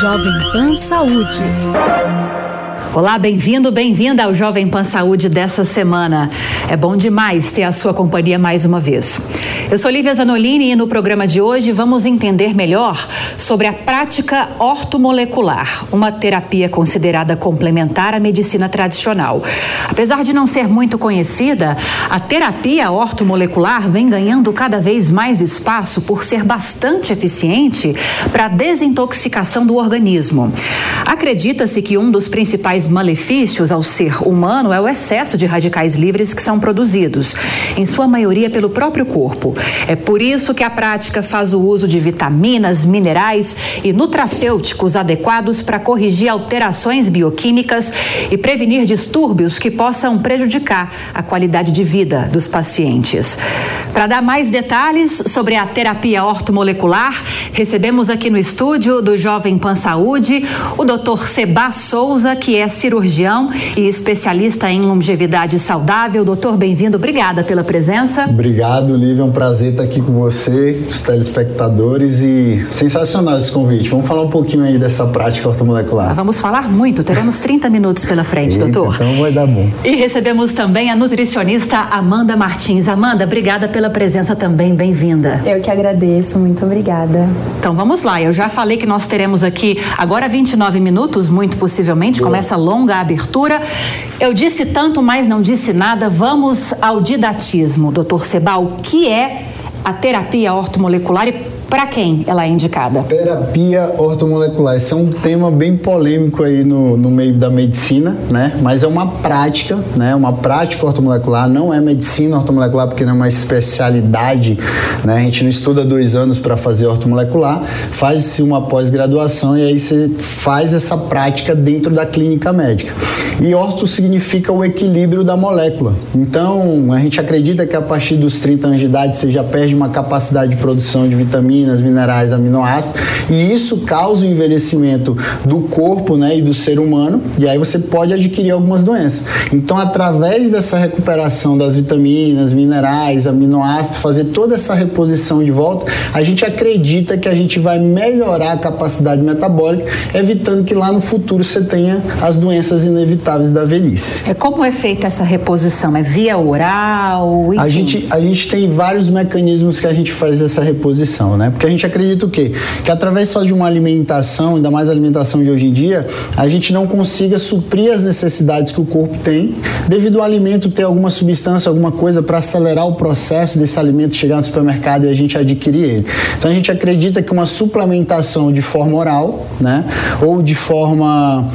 Jovem Pan Saúde. Olá, bem-vindo, bem-vinda ao Jovem Pan Saúde dessa semana. É bom demais ter a sua companhia mais uma vez. Eu sou Lívia Zanolini e no programa de hoje vamos entender melhor sobre a prática ortomolecular, uma terapia considerada complementar à medicina tradicional. Apesar de não ser muito conhecida, a terapia ortomolecular vem ganhando cada vez mais espaço por ser bastante eficiente para a desintoxicação do organismo. Acredita-se que um dos principais malefícios ao ser humano é o excesso de radicais livres que são produzidos, em sua maioria pelo próprio corpo. É por isso que a prática faz o uso de vitaminas, minerais e nutracêuticos adequados para corrigir alterações bioquímicas e prevenir distúrbios que possam prejudicar a qualidade de vida dos pacientes. Para dar mais detalhes sobre a terapia ortomolecular, recebemos aqui no estúdio do Jovem Pan Saúde o Dr. Seba Souza, que é cirurgião e especialista em longevidade saudável. Doutor, bem-vindo. Obrigada pela presença. Obrigado, Lívia. É um prazer estar aqui com você, os telespectadores e sensacional esse convite. Vamos falar um pouquinho aí dessa prática ortomolecular. Vamos falar muito. Teremos 30 minutos pela frente, Eita, doutor. Então vai dar bom. E recebemos também a nutricionista Amanda Martins. Amanda, obrigada pela presença também. Bem-vinda. Eu que agradeço. Muito obrigada. Então vamos lá. Eu já falei que nós teremos aqui agora 29 minutos, muito possivelmente. Boa. Começa longa a abertura. Eu disse tanto, mas não disse nada. Vamos ao didatismo. Doutor Sebal, o que é a terapia ortomolecular e para quem ela é indicada? Terapia ortomolecular. Esse é um tema bem polêmico aí no, no meio da medicina, né? Mas é uma prática, né? Uma prática ortomolecular. Não é medicina ortomolecular porque não é uma especialidade, né? A gente não estuda dois anos para fazer ortomolecular. Faz-se uma pós-graduação e aí você faz essa prática dentro da clínica médica. E orto significa o equilíbrio da molécula. Então, a gente acredita que a partir dos 30 anos de idade você já perde uma capacidade de produção de vitamina vitaminas, minerais, aminoácidos, e isso causa o envelhecimento do corpo né, e do ser humano, e aí você pode adquirir algumas doenças. Então, através dessa recuperação das vitaminas, minerais, aminoácidos, fazer toda essa reposição de volta, a gente acredita que a gente vai melhorar a capacidade metabólica, evitando que lá no futuro você tenha as doenças inevitáveis da velhice. É como é feita essa reposição? É via oral? Enfim. A gente, a gente tem vários mecanismos que a gente faz essa reposição, né? Porque a gente acredita o quê? Que através só de uma alimentação, ainda mais a alimentação de hoje em dia, a gente não consiga suprir as necessidades que o corpo tem, devido ao alimento ter alguma substância, alguma coisa para acelerar o processo desse alimento chegar no supermercado e a gente adquirir ele. Então a gente acredita que uma suplementação de forma oral, né, ou de forma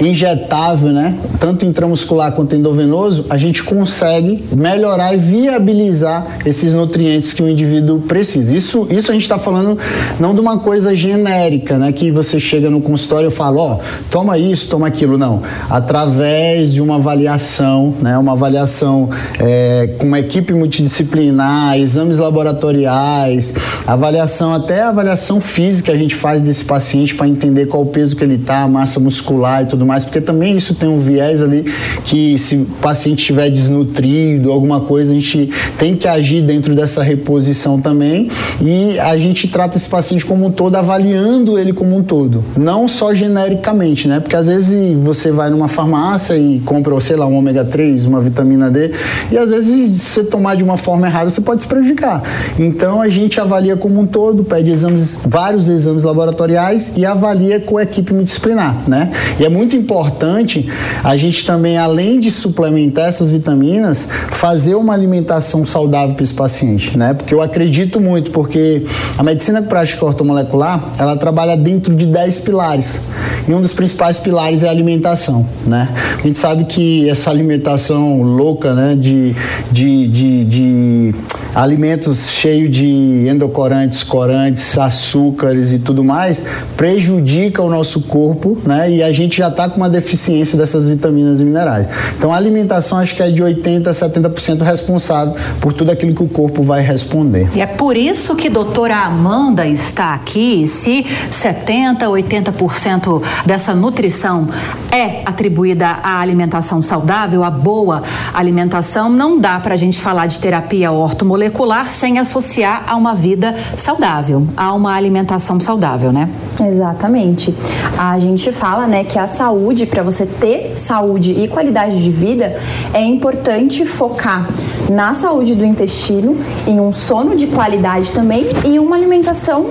injetável, né, tanto intramuscular quanto endovenoso, a gente consegue melhorar e viabilizar esses nutrientes que o indivíduo precisa. Isso, isso a gente está falando não de uma coisa genérica, né, que você chega no consultório e fala, ó, oh, toma isso, toma aquilo, não. Através de uma avaliação, né, uma avaliação é, com uma equipe multidisciplinar, exames laboratoriais, avaliação até avaliação física a gente faz desse paciente para entender qual o peso que ele está, massa muscular e tudo mais mais, porque também isso tem um viés ali que se o paciente estiver desnutrido, alguma coisa, a gente tem que agir dentro dessa reposição também e a gente trata esse paciente como um todo, avaliando ele como um todo, não só genericamente, né? Porque às vezes você vai numa farmácia e compra, sei lá, um ômega 3, uma vitamina D, e às vezes se você tomar de uma forma errada, você pode se prejudicar. Então a gente avalia como um todo, pede exames, vários exames laboratoriais e avalia com a equipe multidisciplinar, né? E é muito importante a gente também, além de suplementar essas vitaminas, fazer uma alimentação saudável para esse paciente, né? Porque eu acredito muito, porque a medicina prática ortomolecular, ela trabalha dentro de 10 pilares. E um dos principais pilares é a alimentação, né? A gente sabe que essa alimentação louca, né, de, de, de, de alimentos cheios de endocorantes, corantes, açúcares e tudo mais, prejudica o nosso corpo, né? E a gente já está está com uma deficiência dessas vitaminas e minerais. Então a alimentação acho que é de 80% a 70% responsável por tudo aquilo que o corpo vai responder. E é por isso que a doutora Amanda está aqui, se 70%, 80% dessa nutrição é atribuída à alimentação saudável, à boa alimentação, não dá para a gente falar de terapia ortomolecular sem associar a uma vida saudável, a uma alimentação saudável, né? Exatamente. A gente fala, né, que a saúde, para você ter saúde e qualidade de vida, é importante focar na saúde do intestino, em um sono de qualidade também e uma alimentação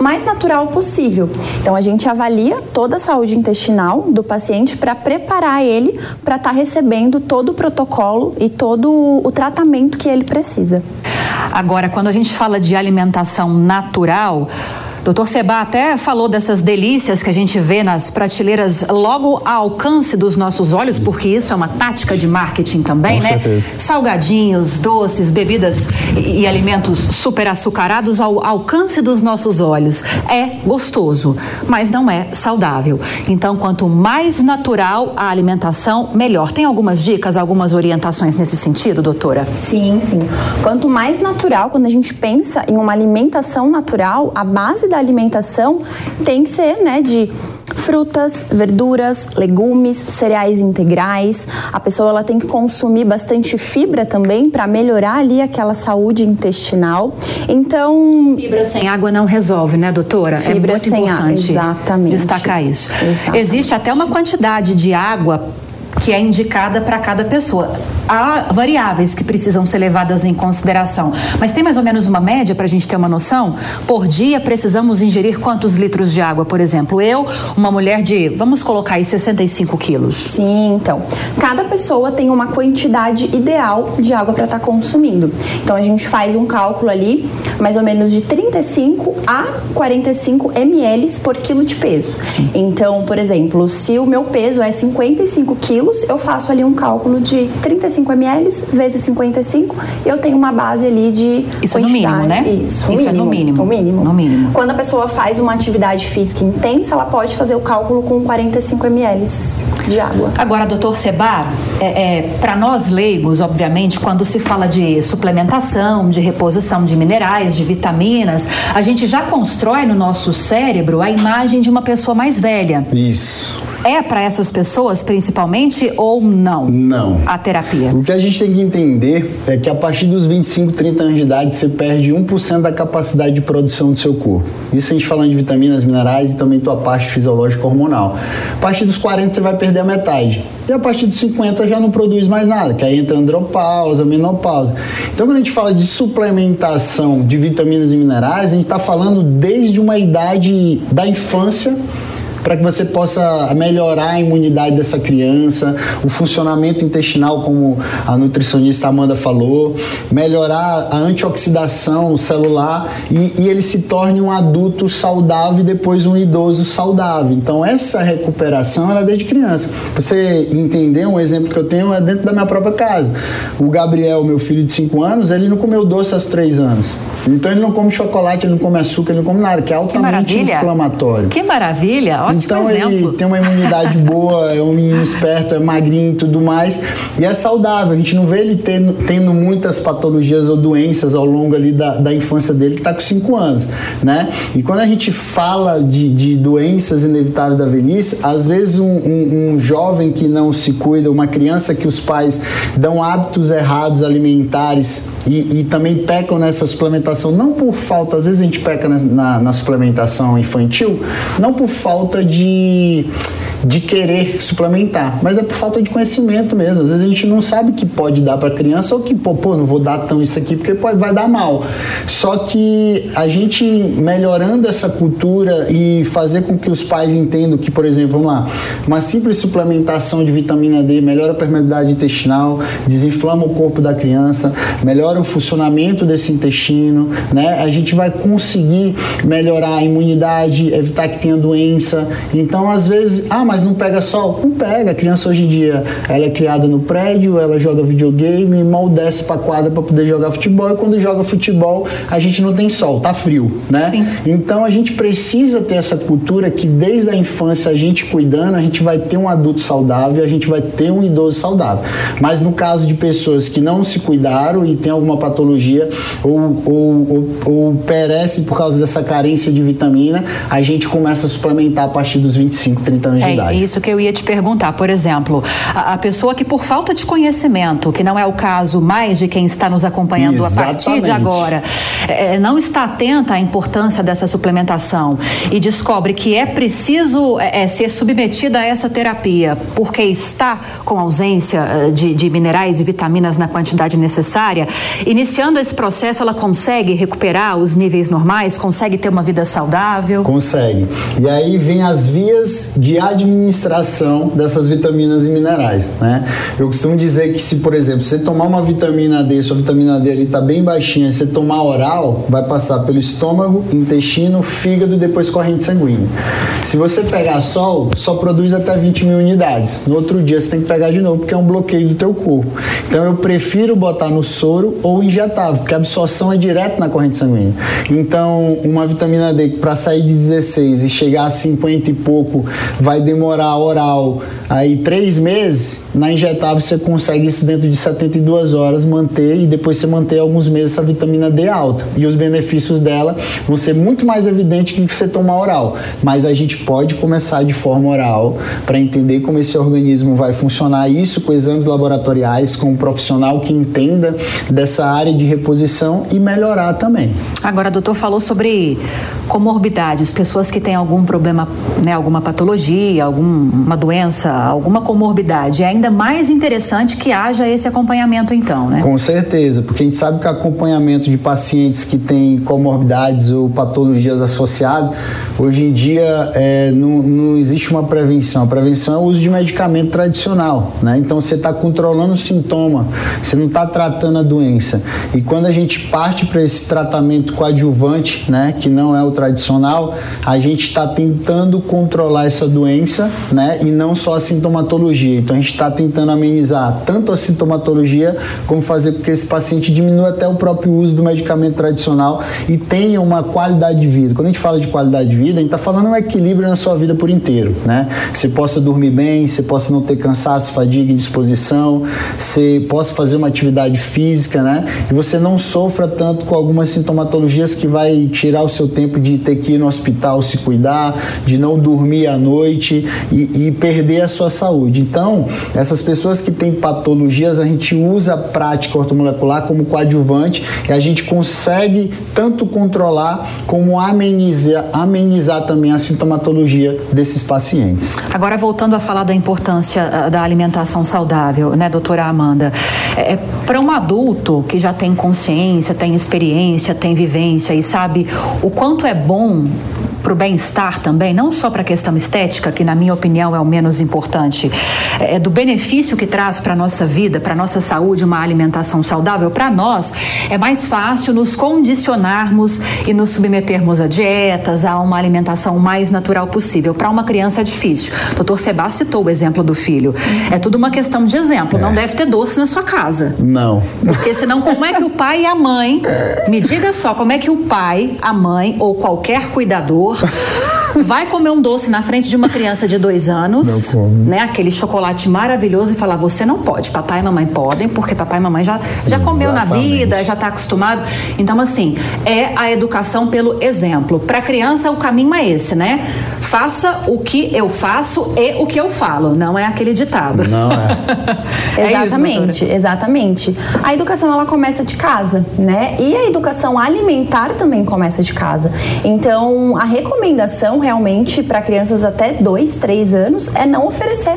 mais natural possível. Então a gente avalia toda a saúde intestinal do paciente para preparar ele para estar tá recebendo todo o protocolo e todo o tratamento que ele precisa. Agora, quando a gente fala de alimentação natural, Doutor Seba até falou dessas delícias que a gente vê nas prateleiras logo ao alcance dos nossos olhos, porque isso é uma tática de marketing também, Com né? Certeza. Salgadinhos, doces, bebidas e, e alimentos super açucarados ao alcance dos nossos olhos. É gostoso, mas não é saudável. Então, quanto mais natural a alimentação, melhor. Tem algumas dicas, algumas orientações nesse sentido, doutora? Sim, sim. Quanto mais natural, quando a gente pensa em uma alimentação natural, a base da alimentação tem que ser, né, de frutas, verduras, legumes, cereais integrais. A pessoa ela tem que consumir bastante fibra também para melhorar ali aquela saúde intestinal. Então, fibra sem água não resolve, né, doutora? Fibra é muito sem importante exatamente. destacar isso. Exatamente. Existe até uma quantidade de água que é indicada para cada pessoa. Há variáveis que precisam ser levadas em consideração, mas tem mais ou menos uma média para a gente ter uma noção? Por dia precisamos ingerir quantos litros de água, por exemplo? Eu, uma mulher de, vamos colocar aí 65 quilos. Sim, então. Cada pessoa tem uma quantidade ideal de água para estar tá consumindo. Então a gente faz um cálculo ali, mais ou menos de 35 a 45 ml por quilo de peso. Sim. Então, por exemplo, se o meu peso é 55 quilos, eu faço ali um cálculo de 35 ml vezes 55 e eu tenho uma base ali de Isso quantidade. é no mínimo, né? Isso, Isso mínimo, é no mínimo. No mínimo. No mínimo. Quando a pessoa faz uma atividade física intensa, ela pode fazer o cálculo com 45 ml de água. Agora, doutor Sebar, é, é, para nós leigos, obviamente, quando se fala de suplementação, de reposição de minerais, de vitaminas, a gente já constrói no nosso cérebro a imagem de uma pessoa mais velha. Isso. É para essas pessoas principalmente ou não? Não. A terapia. O que a gente tem que entender é que a partir dos 25, 30 anos de idade você perde 1% da capacidade de produção do seu corpo. Isso a gente falando de vitaminas, minerais e também tua parte fisiológica hormonal. A partir dos 40 você vai perder a metade. E a partir dos 50 já não produz mais nada, que aí entra andropausa, menopausa. Então quando a gente fala de suplementação de vitaminas e minerais, a gente está falando desde uma idade da infância para que você possa melhorar a imunidade dessa criança, o funcionamento intestinal, como a nutricionista Amanda falou, melhorar a antioxidação celular e, e ele se torne um adulto saudável e depois um idoso saudável. Então, essa recuperação era desde criança. Pra você entender, um exemplo que eu tenho é dentro da minha própria casa. O Gabriel, meu filho de 5 anos, ele não comeu doce aos 3 anos. Então ele não come chocolate, ele não come açúcar, ele não come nada, que é altamente que inflamatório. Que maravilha, ótimo então exemplo. ele tem uma imunidade boa, é um menino esperto, é magrinho e tudo mais, e é saudável. A gente não vê ele tendo, tendo muitas patologias ou doenças ao longo ali da, da infância dele, que está com 5 anos, né? E quando a gente fala de, de doenças inevitáveis da velhice, às vezes um, um, um jovem que não se cuida, uma criança que os pais dão hábitos errados alimentares e, e também pecam nessa suplementação, não por falta, às vezes a gente peca na, na, na suplementação infantil, não por falta de de querer suplementar, mas é por falta de conhecimento mesmo. Às vezes a gente não sabe que pode dar para criança ou que, pô, pô, não vou dar tão isso aqui porque pode, vai dar mal. Só que a gente melhorando essa cultura e fazer com que os pais entendam que, por exemplo, vamos lá, uma simples suplementação de vitamina D melhora a permeabilidade intestinal, desinflama o corpo da criança, melhora o funcionamento desse intestino, né? A gente vai conseguir melhorar a imunidade, evitar que tenha doença. Então, às vezes, ah, mas não pega sol? Não pega. A criança hoje em dia, ela é criada no prédio, ela joga videogame, mal desce pra quadra para poder jogar futebol. E quando joga futebol, a gente não tem sol, tá frio, né? Sim. Então a gente precisa ter essa cultura que desde a infância a gente cuidando, a gente vai ter um adulto saudável, a gente vai ter um idoso saudável. Mas no caso de pessoas que não se cuidaram e tem alguma patologia ou, ou, ou, ou perecem por causa dessa carência de vitamina, a gente começa a suplementar a partir dos 25, 30 anos é, de idade. É isso que eu ia te perguntar. Por exemplo, a, a, pessoa que por falta de conhecimento, que não é o caso mais de quem está nos acompanhando Exatamente. a partir de agora, é, não está atenta à importância dessa suplementação e descobre que é preciso é, é ser submetida a essa terapia porque está com ausência é, de, de minerais e vitaminas na quantidade necessária, iniciando esse processo, ela consegue recuperar os níveis normais, consegue ter uma vida saudável? Consegue. E aí vem as vias de administração dessas vitaminas e minerais, né? Eu costumo dizer que se, por exemplo, você tomar uma vitamina D, sua vitamina D ali está bem baixinha, você tomar oral, vai passar pelo estômago, intestino, fígado e depois corrente sanguínea. Se você pegar sol, só produz até 20 mil unidades. No outro dia você tem que pegar de novo, porque é um bloqueio do teu corpo. Então eu prefiro botar no soro ou injetável, porque a absorção é direto na corrente sanguínea. Então, uma vitamina D para sair de 16 e chegar a 50 e pouco vai demorar oral aí três meses, na injetável você consegue isso dentro de 72 horas manter e depois você manter alguns meses essa vitamina D alta. E os benefícios dela vão ser muito mais evidentes que você tomar oral. Mas a gente pode começar de forma oral para entender como esse organismo vai funcionar, isso com exames laboratoriais, com um profissional que entenda dessa área de reposição e melhorar também. Agora, doutor falou sobre comorbidades, pessoas que têm algum problema, né, alguma patologia, alguma doença, alguma comorbidade. É ainda mais interessante que haja esse acompanhamento, então, né? Com certeza, porque a gente sabe que acompanhamento de pacientes que têm comorbidades ou patologias associadas, hoje em dia é, não, não existe uma prevenção. A prevenção é o uso de medicamento tradicional, né? Então você está controlando o sintoma, você não está tratando a doença. E quando a gente parte para esse tratamento coadjuvante, né, que não é o tradicional, a gente está tentando controlar essa doença, né, e não só a sintomatologia. Então a gente está tentando amenizar tanto a sintomatologia como fazer com que esse paciente diminua até o próprio uso do medicamento tradicional e tenha uma qualidade de vida. Quando a gente fala de qualidade de vida, a gente está falando um equilíbrio na sua vida por inteiro, né? Você possa dormir bem, você possa não ter cansaço, fadiga, indisposição, você possa fazer uma atividade física, né? E você não sofra tanto com algumas sintomatologias que vai tirar o seu tempo de ter que ir no hospital se cuidar, de não dormir à noite e, e perder a sua saúde. Então, essas pessoas que têm patologias, a gente usa a prática ortomolecular como coadjuvante e a gente consegue tanto controlar como amenizar, amenizar também a sintomatologia desses pacientes. Agora, voltando a falar da importância ah, da alimentação saudável, né, doutora Amanda? É, é Para um adulto que já tem consciência, tem experiência, tem vivência e sabe o quanto é bom para o bem-estar também, não só para a questão estética, que na minha opinião é o menos importante, é do benefício que traz para a nossa vida, para a nossa saúde, uma alimentação saudável, para nós é mais fácil nos condicionarmos e nos submetermos a dietas, a uma alimentação mais natural possível. Para uma criança é difícil. O doutor Sebá citou o exemplo do filho. É tudo uma questão de exemplo. É. Não deve ter doce na sua casa. Não. Porque senão, como é que o pai e a mãe, me diga só, como é que o pai, a mãe ou qualquer cuidador vai comer um doce na frente de uma criança de dois anos, não come. né? Aquele chocolate maravilhoso e falar: você não pode, papai e mamãe podem, porque papai e mamãe já, já comeu na vida, já está acostumado. Então, assim, é a educação pelo exemplo. Para a criança, o caminho é esse, né? Faça o que eu faço e o que eu falo. Não é aquele ditado. Não é. é exatamente, isso, exatamente. A educação ela começa de casa, né? E a educação alimentar também começa de casa. Então, a recomendação realmente para crianças até 2, 3 anos é não oferecer.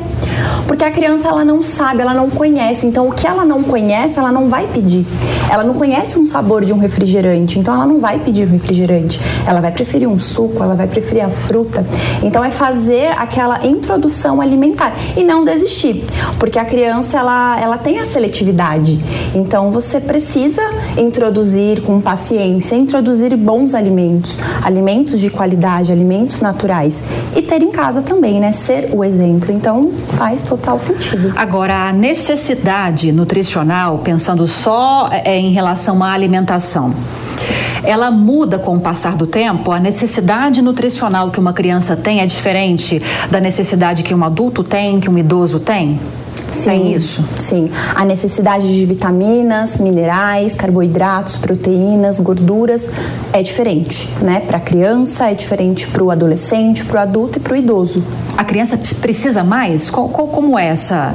Porque a criança ela não sabe, ela não conhece. Então o que ela não conhece, ela não vai pedir. Ela não conhece um sabor de um refrigerante, então ela não vai pedir um refrigerante. Ela vai preferir um suco, ela vai preferir a fruta. Então é fazer aquela introdução alimentar e não desistir, porque a criança ela, ela tem a seletividade. Então você precisa introduzir com paciência, introduzir bons alimentos, alimentos de qualidade, alimentos naturais e ter em casa também, né? Ser o exemplo. Então faz total sentido. Agora a necessidade nutricional, pensando só é, em relação à alimentação ela muda com o passar do tempo? A necessidade nutricional que uma criança tem é diferente da necessidade que um adulto tem, que um idoso tem? Sim, tem isso? Sim. A necessidade de vitaminas, minerais, carboidratos, proteínas, gorduras é diferente, né? Para a criança é diferente para o adolescente, para o adulto e para o idoso. A criança precisa mais? Qual, qual, como é essa,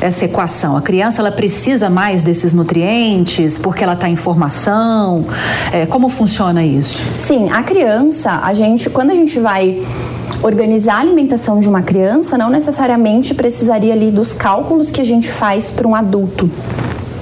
essa equação? A criança ela precisa mais desses nutrientes porque ela está em formação? É, como funciona isso? Sim, a criança, a gente, quando a gente vai organizar a alimentação de uma criança não necessariamente precisaria ali dos cálculos que a gente faz para um adulto.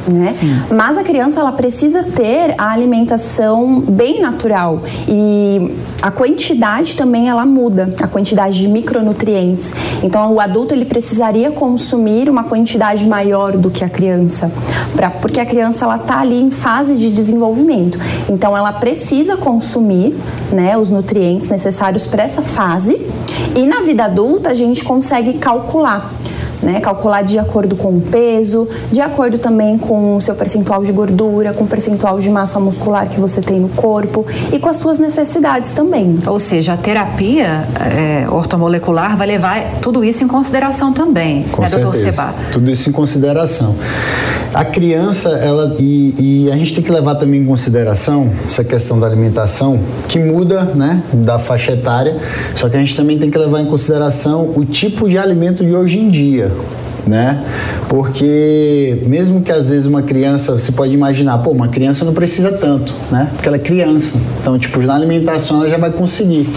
Né? Mas a criança ela precisa ter a alimentação bem natural e a quantidade também ela muda, a quantidade de micronutrientes. Então o adulto ele precisaria consumir uma quantidade maior do que a criança, pra, porque a criança ela está ali em fase de desenvolvimento. Então ela precisa consumir, né, os nutrientes necessários para essa fase. E na vida adulta a gente consegue calcular né? Calcular de acordo com o peso, de acordo também com o seu percentual de gordura, com o percentual de massa muscular que você tem no corpo e com as suas necessidades também. Ou seja, a terapia é, ortomolecular vai levar tudo isso em consideração também, com né, certeza. doutor Seba? Tudo isso em consideração. A criança, ela e, e, a gente tem que levar também em consideração essa questão da alimentação, que muda, né, da faixa etária. Só que a gente também tem que levar em consideração o tipo de alimento de hoje em dia né? Porque mesmo que às vezes uma criança, você pode imaginar, pô, uma criança não precisa tanto, né? Porque ela é criança. Então, tipo, na alimentação ela já vai conseguir.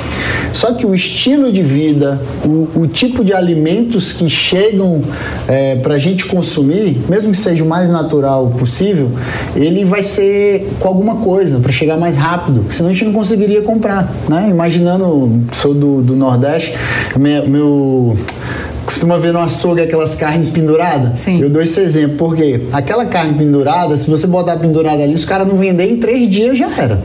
Só que o estilo de vida, o, o tipo de alimentos que chegam é, para a gente consumir, mesmo que seja o mais natural possível, ele vai ser com alguma coisa para chegar mais rápido, senão a gente não conseguiria comprar, né? Imaginando, sou do, do Nordeste, meu, meu costuma ver no açougue aquelas carnes penduradas? Sim. Eu dou esse exemplo, porque aquela carne pendurada, se você botar pendurada ali, os caras não vender em três dias já era.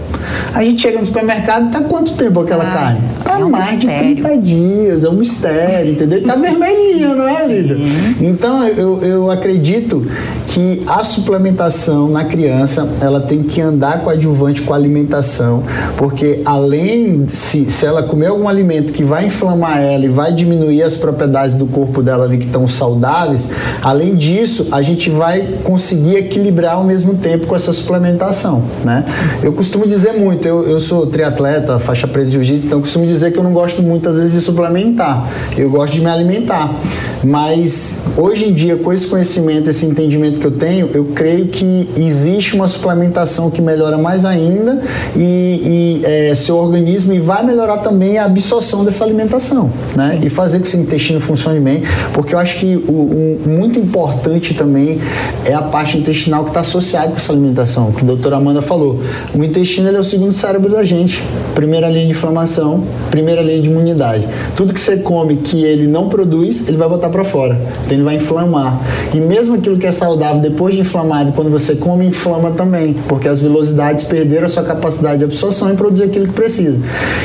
A gente chega no supermercado, tá quanto tempo aquela ah, carne? Tá é um mais mistério. de 30 dias, é um mistério, entendeu? Tá vermelhinha, não é, Lívia? Então, eu, eu acredito que a suplementação na criança, ela tem que andar com adjuvante com a alimentação, porque além, se, se ela comer algum alimento que vai inflamar ela e vai diminuir as propriedades do corpo dela ali que estão saudáveis, além disso, a gente vai conseguir equilibrar ao mesmo tempo com essa suplementação, né? Eu costumo dizer muito, eu, eu sou triatleta, faixa preta de jiu-jitsu, então costumo dizer que eu não gosto muitas vezes de suplementar, eu gosto de me alimentar, mas hoje em dia, com esse conhecimento, esse entendimento que eu tenho, eu creio que existe uma suplementação que melhora mais ainda e, e é, seu organismo e vai melhorar também a absorção dessa alimentação, né? Sim. E fazer que seu intestino funcione bem, porque eu acho que o, o muito importante também é a parte intestinal que está associada com essa alimentação, que a doutora Amanda falou. O intestino é o segundo cérebro da gente. Primeira linha de inflamação, primeira linha de imunidade. Tudo que você come que ele não produz, ele vai botar para fora. Então ele vai inflamar. E mesmo aquilo que é saudável depois de inflamado, quando você come, inflama também, porque as velocidades perderam a sua capacidade de absorção e produzir aquilo que precisa.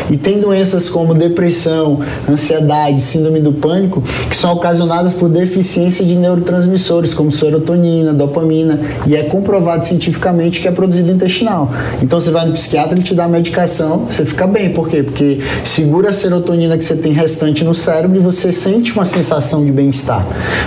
E tem doenças como depressão, ansiedade, síndrome do pânico, que são ocasionadas por deficiência de neurotransmissores, como serotonina, dopamina, e é comprovado cientificamente que é produzido intestinal. Então você vai no psiquiatra, ele te dá medicação, você fica bem. Por quê? Porque segura a serotonina que você tem restante no cérebro e você sente uma sensação de bem-estar.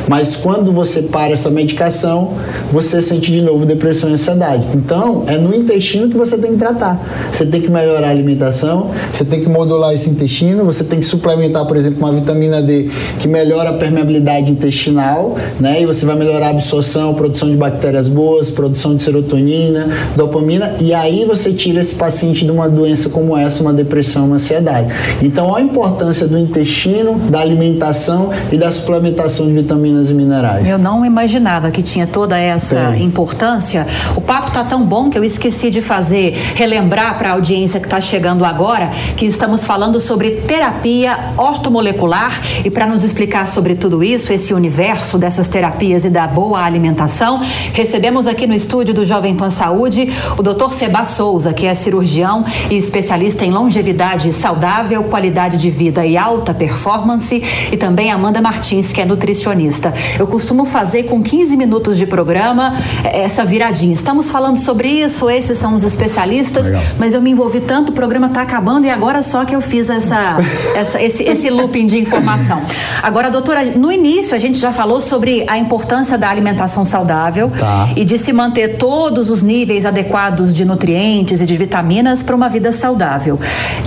Mas quando você para essa medicação, você sente de novo depressão e ansiedade. Então, é no intestino que você tem que tratar. Você tem que melhorar a alimentação, você tem que modular esse intestino, você tem que suplementar, por exemplo, uma vitamina D que melhora a permeabilidade intestinal, né? E você vai melhorar a absorção, produção de bactérias boas, produção de serotonina, dopamina, e aí você tira esse paciente de uma doença como essa, uma depressão, uma ansiedade. Então, olha a importância do intestino, da alimentação e da suplementação de vitaminas e minerais. Eu não imaginava que tinha toda essa Sim. importância. O papo tá tão bom que eu esqueci de fazer, relembrar para a audiência que está chegando agora, que estamos falando sobre terapia ortomolecular e para nos explicar sobre tudo isso, esse universo dessas terapias e da boa alimentação, recebemos aqui no estúdio do Jovem Pan Saúde o Dr. Seba Souza, que é cirurgião e especialista em longevidade saudável, qualidade de vida e alta performance, e também Amanda Martins, que é nutricionista. Eu costumo fazer com 15 minutos de programa eh, essa viradinha. Estamos falando sobre isso, esses são os especialistas, Legal. mas eu me envolvi tanto, o programa está acabando e agora só que eu fiz essa, essa esse, esse looping de informação. Agora, doutora, no início a gente já falou sobre a importância da alimentação saudável tá. e de se manter todos os níveis adequados de nutrientes e de vitaminas para uma vida saudável.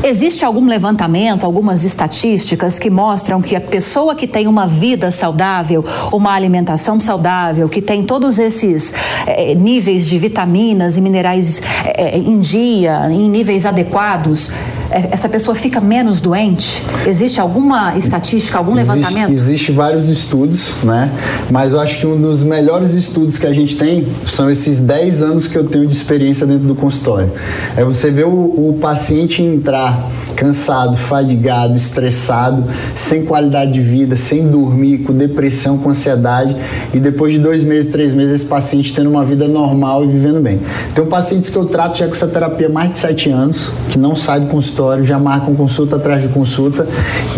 Existe algum levantamento, algumas estatísticas que mostram que a pessoa que tem uma vida saudável, uma alimentação saudável, que tem todos esses eh, níveis de vitaminas e minerais eh, em dia, em níveis adequados, é, essa pessoa fica menos doente? Existe alguma estatística, algum existe, levantamento? Existe vários estudos, né? Mas eu acho que um dos melhores estudos que a gente tem são esses 10 anos que eu tenho de experiência dentro do consultório. É você ver o, o paciente entrar cansado, fadigado, estressado, sem qualidade de vida, sem dormir, com depressão, com ansiedade, e depois de dois meses, três meses, esse paciente tendo uma vida normal e vivendo bem. Tem pacientes que eu trato já com essa terapia há mais de sete anos, que não sai do consultório, já marcam consulta atrás de consulta,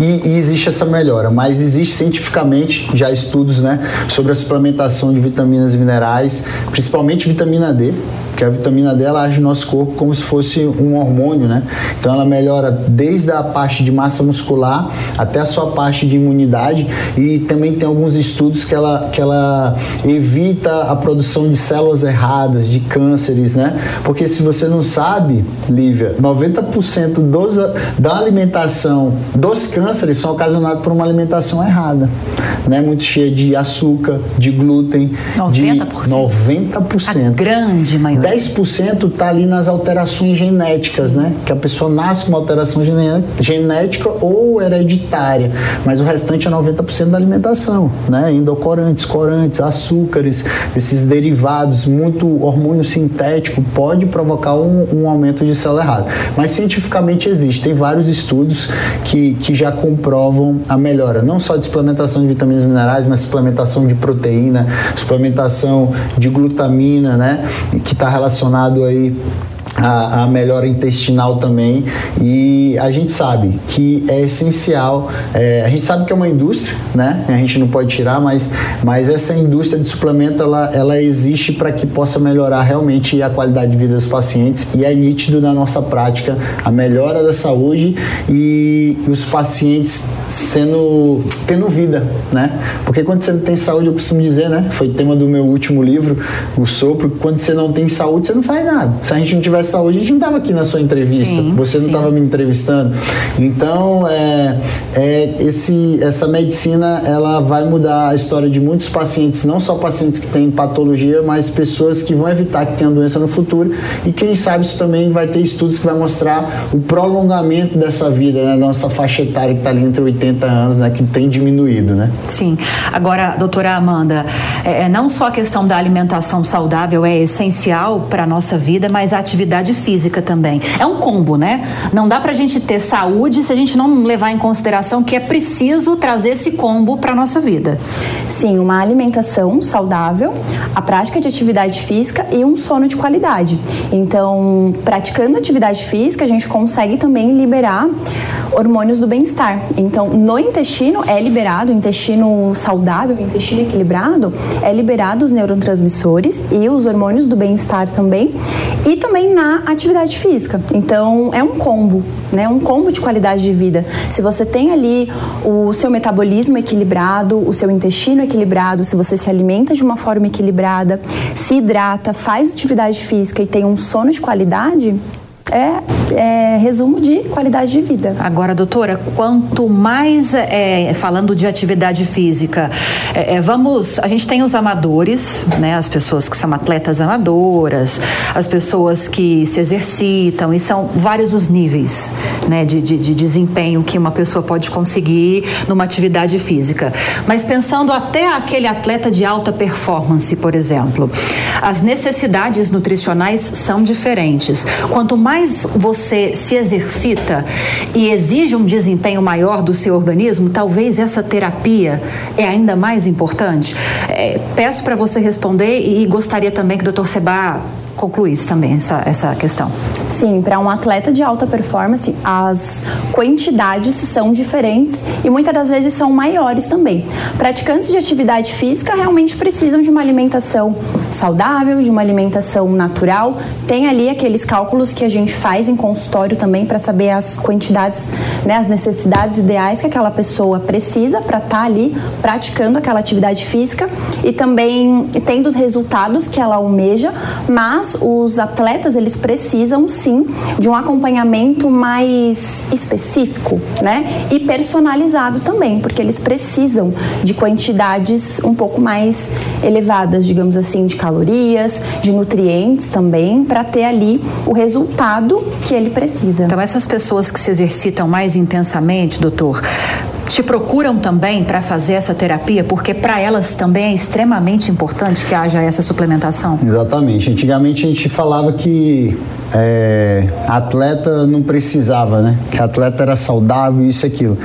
e, e existe essa melhora. Mas existe cientificamente já estudos né, sobre a suplementação de vitaminas e minerais, principalmente vitamina D, que a vitamina D ela age no nosso corpo como se fosse um hormônio, né? Então ela melhora desde a parte de massa muscular até a sua parte de imunidade e também tem alguns estudos que ela, que ela evita a produção de células erradas, de cânceres, né? Porque se você não sabe, Lívia, 90% dos, da alimentação dos cânceres são ocasionados por uma alimentação errada, né? Muito cheia de açúcar, de glúten, 90%. de 90%. A grande maioria. 10% está ali nas alterações genéticas, né? Que a pessoa nasce com uma alteração genética ou hereditária, mas o restante é 90% da alimentação, né? Endocorantes, corantes, açúcares, esses derivados, muito hormônio sintético pode provocar um, um aumento de célula errada. Mas cientificamente existem vários estudos que, que já comprovam a melhora, não só de suplementação de vitaminas e minerais, mas suplementação de proteína, suplementação de glutamina, né? Que está relacionado aí a, a, melhora intestinal também. E a gente sabe que é essencial é, a gente sabe que é uma indústria né? A gente não pode tirar mas mas essa indústria de suplemento ela, ela existe para que possa melhorar realmente a qualidade de vida dos pacientes. E é nítido na nossa prática a melhora da saúde e os pacientes sendo tendo vida né? Porque quando você não tem saúde eu costumo dizer né? Foi tema do meu último livro o sopro quando você não tem saúde você não faz nada. Se a gente não tivesse saúde, a gente não estava aqui na sua entrevista, sim, você não estava me entrevistando. Então, é, é, esse, essa medicina ela vai mudar a história de muitos pacientes, não só pacientes que têm patologia, mas pessoas que vão evitar que tenham doença no futuro. E quem sabe isso também vai ter estudos que vai mostrar o prolongamento dessa vida, né, nossa faixa etária que está ali entre 80 anos, né, que tem diminuído, né? Sim. Agora, doutora Amanda, é, é não só a questão da alimentação saudável é essencial para a nossa vida, mas a atividade atividade física também. É um combo, né? Não dá pra gente ter saúde se a gente não levar em consideração que é preciso trazer esse combo para nossa vida. Sim, uma alimentação saudável, a prática de atividade física e um sono de qualidade. Então, praticando atividade física, a gente consegue também liberar hormônios do bem-estar. Então, no intestino é liberado, o intestino saudável, o intestino equilibrado, é liberado os neurotransmissores e os hormônios do bem-estar também, e também na atividade física. Então, é um combo, né? Um combo de qualidade de vida. Se você tem ali o seu metabolismo equilibrado, o seu intestino equilibrado, se você se alimenta de uma forma equilibrada, se hidrata, faz atividade física e tem um sono de qualidade, é é, resumo de qualidade de vida. Agora, doutora, quanto mais é, falando de atividade física, é, é, vamos, a gente tem os amadores, né, as pessoas que são atletas amadoras, as pessoas que se exercitam e são vários os níveis, né, de, de, de desempenho que uma pessoa pode conseguir numa atividade física. Mas pensando até aquele atleta de alta performance, por exemplo, as necessidades nutricionais são diferentes. Quanto mais você se exercita e exige um desempenho maior do seu organismo, talvez essa terapia é ainda mais importante. É, peço para você responder e gostaria também que o doutor Seba concluísse também essa, essa questão. Sim, para um atleta de alta performance, as quantidades são diferentes e muitas das vezes são maiores também. Praticantes de atividade física realmente precisam de uma alimentação saudável, de uma alimentação natural. Tem ali aqueles cálculos que a gente faz em consultório também para saber as quantidades, né, as necessidades ideais que aquela pessoa precisa para estar tá ali praticando aquela atividade física e também tendo os resultados que ela almeja, mas mas os atletas eles precisam sim de um acompanhamento mais específico, né? E personalizado também, porque eles precisam de quantidades um pouco mais elevadas, digamos assim, de calorias, de nutrientes também, para ter ali o resultado que ele precisa. Então essas pessoas que se exercitam mais intensamente, doutor, te procuram também para fazer essa terapia, porque para elas também é extremamente importante que haja essa suplementação? Exatamente. Antigamente a gente falava que é, atleta não precisava, né? Que atleta era saudável, isso e aquilo.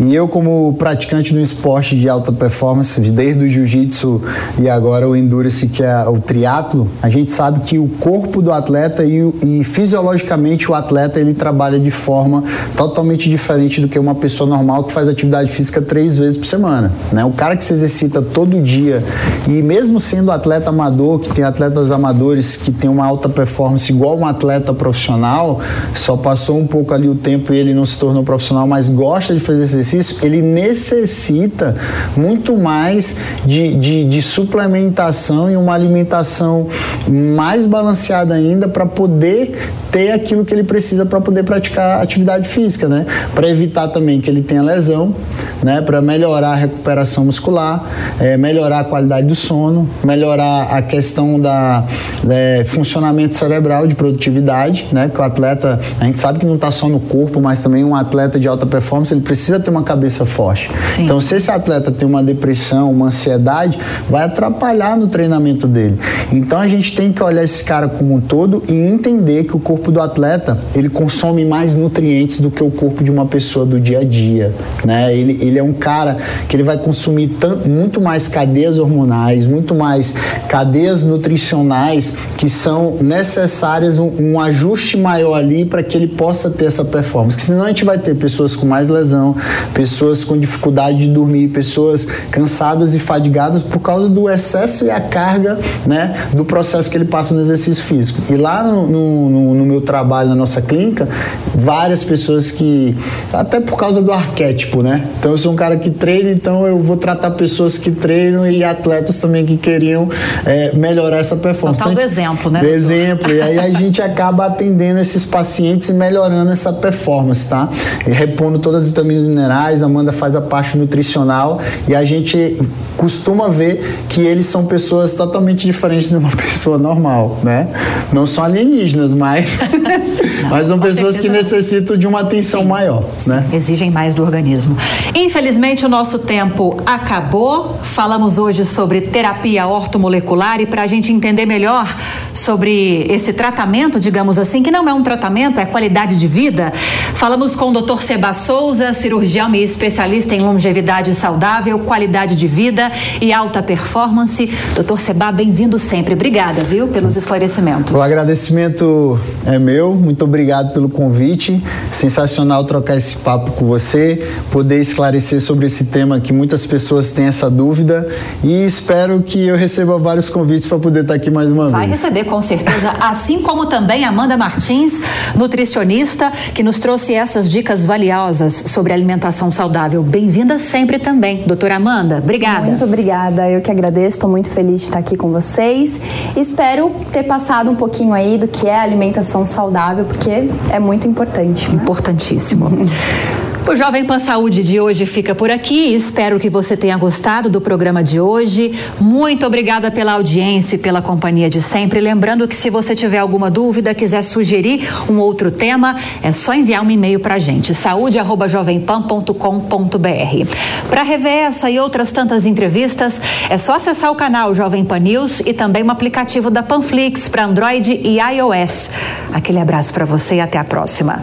E eu, como praticante do esporte de alta performance, desde o jiu-jitsu e agora o endurance, que é o triatlo, a gente sabe que o corpo do atleta e, e fisiologicamente o atleta ele trabalha de forma totalmente diferente do que uma pessoa normal que faz atividade física três vezes por semana, né? O cara que se exercita todo dia e mesmo sendo atleta amador, que tem atletas amadores que tem uma alta performance igual um atleta atleta profissional, só passou um pouco ali o tempo e ele não se tornou profissional, mas gosta de fazer exercício, ele necessita muito mais de, de, de suplementação e uma alimentação mais balanceada ainda para poder ter aquilo que ele precisa para poder praticar atividade física, né? Para evitar também que ele tenha lesão, né? Para melhorar a recuperação muscular, é, melhorar a qualidade do sono, melhorar a questão da é, funcionamento cerebral de produtividade, né? Porque o atleta, a gente sabe que não está só no corpo, mas também um atleta de alta performance, ele precisa ter uma cabeça forte. Sim. Então, se esse atleta tem uma depressão, uma ansiedade, vai atrapalhar no treinamento dele. Então, a gente tem que olhar esse cara como um todo e entender que o corpo do atleta, ele consome mais nutrientes do que o corpo de uma pessoa do dia a dia, né? Ele, ele é um cara que ele vai consumir tanto, muito mais cadeias hormonais, muito mais cadeias nutricionais que são necessárias um, um ajuste maior ali para que ele possa ter essa performance. Porque senão a gente vai ter pessoas com mais lesão, pessoas com dificuldade de dormir, pessoas cansadas e fadigadas por causa do excesso e a carga, né, do processo que ele passa no exercício físico. E lá no, no, no meu trabalho na nossa clínica, várias pessoas que até por causa do arquétipo, né? Então eu sou um cara que treina, então eu vou tratar pessoas que treinam e atletas também que queriam é, melhorar essa performance. Total então, do exemplo, né? Do exemplo. E aí a gente acaba atendendo esses pacientes e melhorando essa performance, tá? E repondo todas as vitaminas e minerais, a Amanda faz a parte nutricional e a gente costuma ver que eles são pessoas totalmente diferentes de uma pessoa normal, né? Não são alienígenas, mas, Não, mas são pessoas que necessitam de uma atenção Sim. maior, Sim. né? Exigem mais do organismo. Infelizmente o nosso tempo acabou. Falamos hoje sobre terapia ortomolecular e para a gente entender melhor sobre esse tratamento, digamos assim, que não é um tratamento, é qualidade de vida, falamos com o Dr. Seba Souza, cirurgião e especialista em longevidade saudável, qualidade de vida e alta performance. Doutor Seba, bem-vindo sempre. Obrigada, viu, pelos esclarecimentos. O agradecimento é meu. Muito obrigado pelo convite. Sensacional trocar esse papo com você, poder esclarecer sobre esse tema que muitas pessoas têm essa dúvida e espero que eu receba vários convites para poder estar aqui mais uma Vai vez. Vai receber com certeza, assim como também Amanda Martins, nutricionista, que nos trouxe essas dicas valiosas sobre alimentação saudável. Bem-vinda sempre também, doutora Amanda. Obrigada. Muito obrigada, eu que agradeço, estou muito feliz de estar aqui com vocês. Espero ter passado um pouquinho aí do que é alimentação saudável, porque é muito importante. Né? Importantíssimo. O Jovem Pan Saúde de hoje fica por aqui. Espero que você tenha gostado do programa de hoje. Muito obrigada pela audiência e pela companhia de sempre. Lembrando que se você tiver alguma dúvida, quiser sugerir um outro tema, é só enviar um e-mail para a gente, saúde@jovempan.com.br. Para rever essa e outras tantas entrevistas, é só acessar o canal Jovem Pan News e também o aplicativo da Panflix para Android e iOS. Aquele abraço para você e até a próxima.